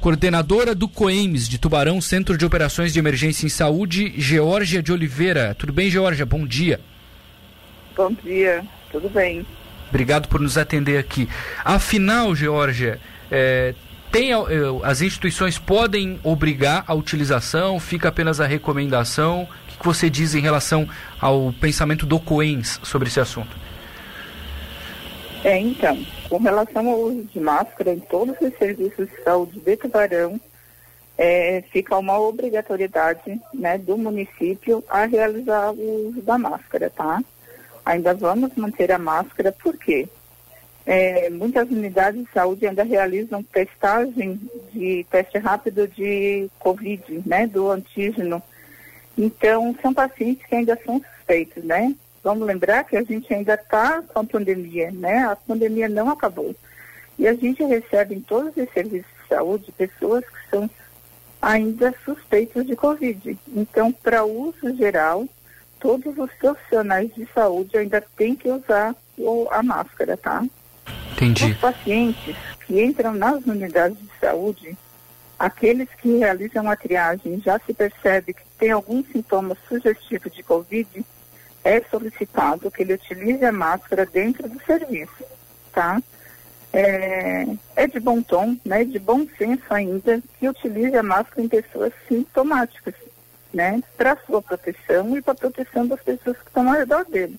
coordenadora do COEMS de Tubarão, Centro de Operações de Emergência em Saúde, Georgia de Oliveira. Tudo bem, Georgia? Bom dia. Bom dia, tudo bem. Obrigado por nos atender aqui. Afinal, Georgia, é, tem, é, as instituições podem obrigar a utilização, fica apenas a recomendação? O que você diz em relação ao pensamento do COENS sobre esse assunto? É, então, com relação ao uso de máscara em todos os serviços de saúde de Tubarão, é, fica uma obrigatoriedade né, do município a realizar o uso da máscara, tá? Ainda vamos manter a máscara, por quê? É, muitas unidades de saúde ainda realizam testagem de teste rápido de Covid, né, do antígeno. Então, são pacientes que ainda são suspeitos, né? Vamos lembrar que a gente ainda está com a pandemia, né? A pandemia não acabou. E a gente recebe em todos os serviços de saúde pessoas que são ainda suspeitas de Covid. Então, para uso geral, todos os profissionais de saúde ainda têm que usar a máscara, tá? Entendi. Os pacientes que entram nas unidades de saúde, aqueles que realizam a triagem já se percebe que tem algum sintoma sugestivo de Covid, é solicitado que ele utilize a máscara dentro do serviço, tá? É, é, de bom tom, né, de bom senso ainda, que utilize a máscara em pessoas sintomáticas, né, para sua proteção e para a proteção das pessoas que estão ao redor dele.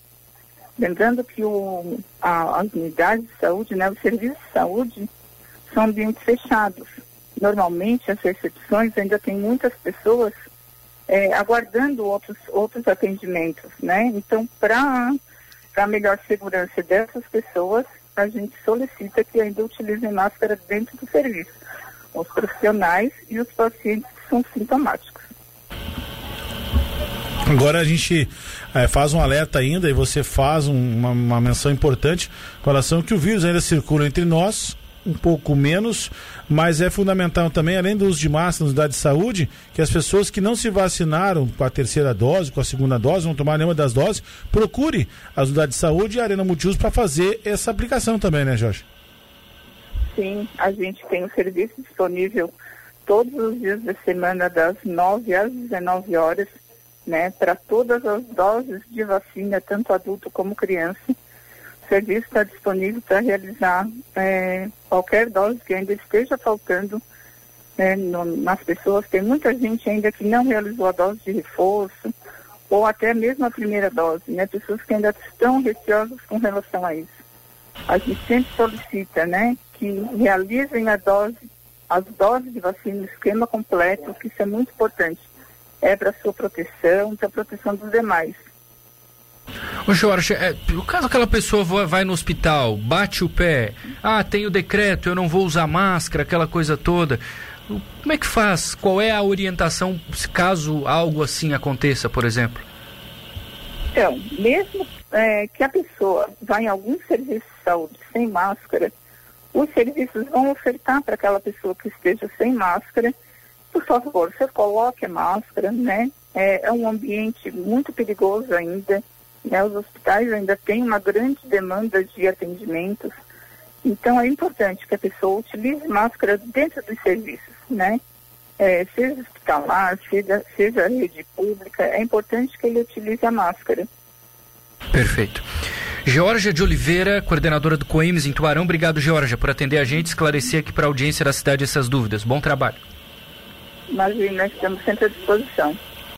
Lembrando que o, a, as unidades de saúde, né, os serviços de saúde, são ambientes fechados. Normalmente, as recepções ainda tem muitas pessoas é, aguardando outros, outros atendimentos, né? Então, para melhor segurança dessas pessoas, a gente solicita que ainda utilizem máscara dentro do serviço, os profissionais e os pacientes que são sintomáticos. Agora a gente é, faz um alerta ainda e você faz um, uma, uma menção importante com relação que o vírus ainda circula entre nós, um pouco menos, mas é fundamental também, além do uso de máscara na unidade de saúde, que as pessoas que não se vacinaram com a terceira dose, com a segunda dose, vão tomar nenhuma das doses, procure as unidades de saúde e a Arena Multiuso para fazer essa aplicação também, né, Jorge? Sim, a gente tem o serviço disponível todos os dias da semana, das 9 às 19 horas, né, para todas as doses de vacina, tanto adulto como criança serviço está disponível para realizar é, qualquer dose que ainda esteja faltando né, no, nas pessoas. Tem muita gente ainda que não realizou a dose de reforço ou até mesmo a primeira dose, né? Pessoas que ainda estão receosas com relação a isso. A gente sempre solicita, né, que realizem a dose, as doses de vacina no esquema completo, que isso é muito importante. É para sua proteção, para a proteção dos demais. Ô Jorge, é, o caso aquela pessoa vai no hospital, bate o pé, ah, tem o decreto, eu não vou usar máscara, aquela coisa toda. Como é que faz? Qual é a orientação caso algo assim aconteça, por exemplo? Então, mesmo é, que a pessoa vá em algum serviço de saúde sem máscara, os serviços vão ofertar para aquela pessoa que esteja sem máscara, por favor, você coloque a máscara, né? É, é um ambiente muito perigoso ainda. Né? Os hospitais ainda têm uma grande demanda de atendimentos, então é importante que a pessoa utilize máscara dentro dos serviços, né? É, seja hospitalar, seja, seja rede pública, é importante que ele utilize a máscara. Perfeito. Georgia de Oliveira, coordenadora do COIMES em Tuarão. Obrigado, Georgia, por atender a gente, esclarecer aqui para a audiência da cidade essas dúvidas. Bom trabalho. Imagina, estamos sempre à disposição.